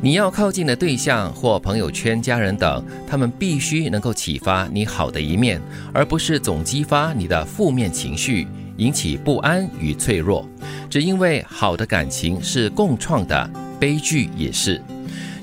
你要靠近的对象或朋友圈、家人等，他们必须能够启发你好的一面，而不是总激发你的负面情绪，引起不安与脆弱。只因为好的感情是共创的，悲剧也是。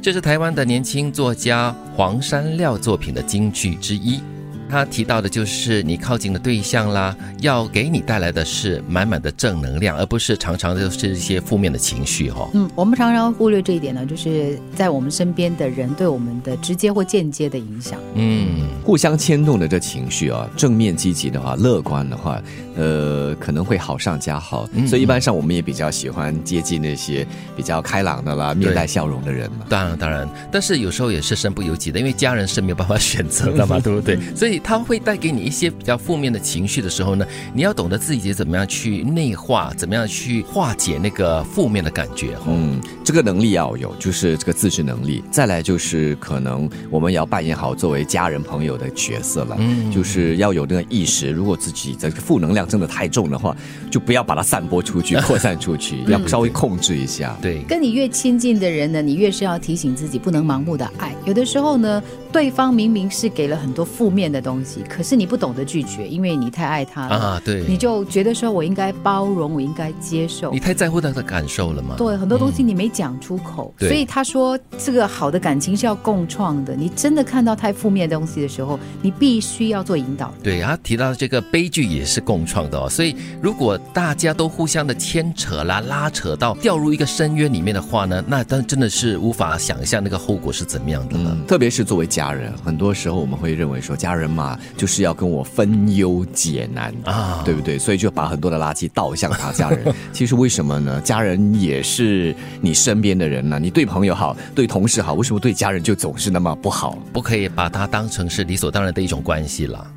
这是台湾的年轻作家黄山廖作品的金句之一。他提到的就是你靠近的对象啦，要给你带来的是满满的正能量，而不是常常就是一些负面的情绪哈。嗯，我们常常忽略这一点呢，就是在我们身边的人对我们的直接或间接的影响。嗯，互相牵动的这情绪啊，正面积极的话，乐观的话，呃，可能会好上加好。所以一般上我们也比较喜欢接近那些比较开朗的啦，面带笑容的人嘛。当然当然，但是有时候也是身不由己的，因为家人是没有办法选择的嘛，对不对？所以。他会带给你一些比较负面的情绪的时候呢，你要懂得自己怎么样去内化，怎么样去化解那个负面的感觉。嗯，这个能力要有，就是这个自制能力。再来就是可能我们要扮演好作为家人朋友的角色了。嗯，就是要有那个意识，如果自己的负能量真的太重的话，就不要把它散播出去、扩散出去，要稍微控制一下。对，跟你越亲近的人呢，你越是要提醒自己不能盲目的爱。有的时候呢，对方明明是给了很多负面的。东西，可是你不懂得拒绝，因为你太爱他了啊！对，你就觉得说我应该包容，我应该接受。你太在乎他的感受了吗？对，很多东西你没讲出口，所以他说这个好的感情是要共创的。你真的看到太负面的东西的时候，你必须要做引导。对，他提到这个悲剧也是共创的哦。所以如果大家都互相的牵扯啦、拉扯到掉入一个深渊里面的话呢，那但真的是无法想象那个后果是怎么样的了。特别是作为家人，很多时候我们会认为说家人。嘛，就是要跟我分忧解难啊，对不对？所以就把很多的垃圾倒向他家人。其实为什么呢？家人也是你身边的人呢。你对朋友好，对同事好，为什么对家人就总是那么不好？不可以把它当成是理所当然的一种关系了。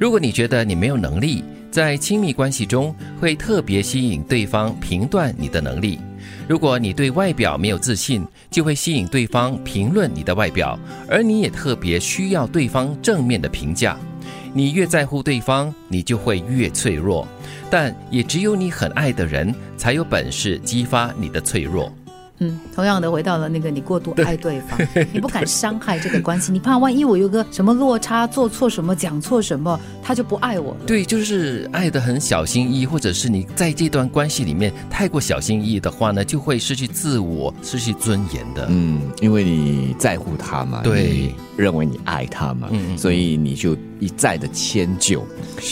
如果你觉得你没有能力，在亲密关系中会特别吸引对方评断你的能力。如果你对外表没有自信，就会吸引对方评论你的外表，而你也特别需要对方正面的评价。你越在乎对方，你就会越脆弱。但也只有你很爱的人，才有本事激发你的脆弱。嗯，同样的回到了那个你过度爱对方，你不敢伤害这个关系，你怕万一我有个什么落差，做错什么，讲错什么，他就不爱我。对，就是爱的很小心翼翼，或者是你在这段关系里面太过小心翼翼的话呢，就会失去自我，失去尊严的。嗯，因为你在乎他嘛，对，认为你爱他嘛，嗯，所以你就一再的迁就，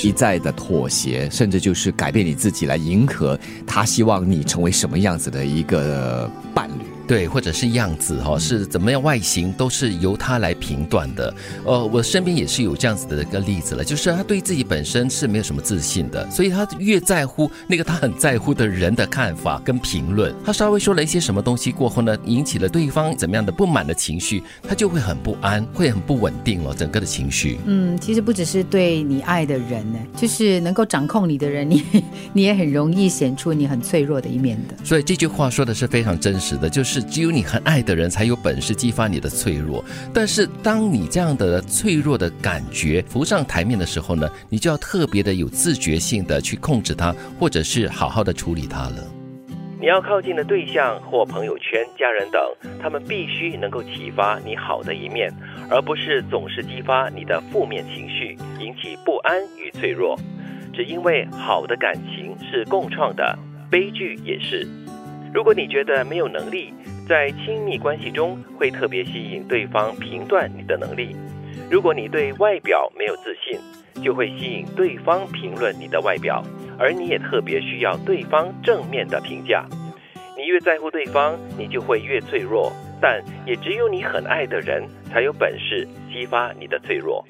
一再的妥协，甚至就是改变你自己来迎合他，希望你成为什么样子的一个。伴侣。对，或者是样子哈，是怎么样外形都是由他来评断的。呃，我身边也是有这样子的一个例子了，就是他对自己本身是没有什么自信的，所以他越在乎那个他很在乎的人的看法跟评论。他稍微说了一些什么东西过后呢，引起了对方怎么样的不满的情绪，他就会很不安，会很不稳定了整个的情绪。嗯，其实不只是对你爱的人呢，就是能够掌控你的人，你你也很容易显出你很脆弱的一面的。所以这句话说的是非常真实的，就是。是只有你很爱的人才有本事激发你的脆弱，但是当你这样的脆弱的感觉浮上台面的时候呢，你就要特别的有自觉性的去控制它，或者是好好的处理它了。你要靠近的对象或朋友圈、家人等，他们必须能够启发你好的一面，而不是总是激发你的负面情绪，引起不安与脆弱。只因为好的感情是共创的，悲剧也是。如果你觉得没有能力，在亲密关系中会特别吸引对方评断你的能力。如果你对外表没有自信，就会吸引对方评论你的外表，而你也特别需要对方正面的评价。你越在乎对方，你就会越脆弱。但也只有你很爱的人，才有本事激发你的脆弱。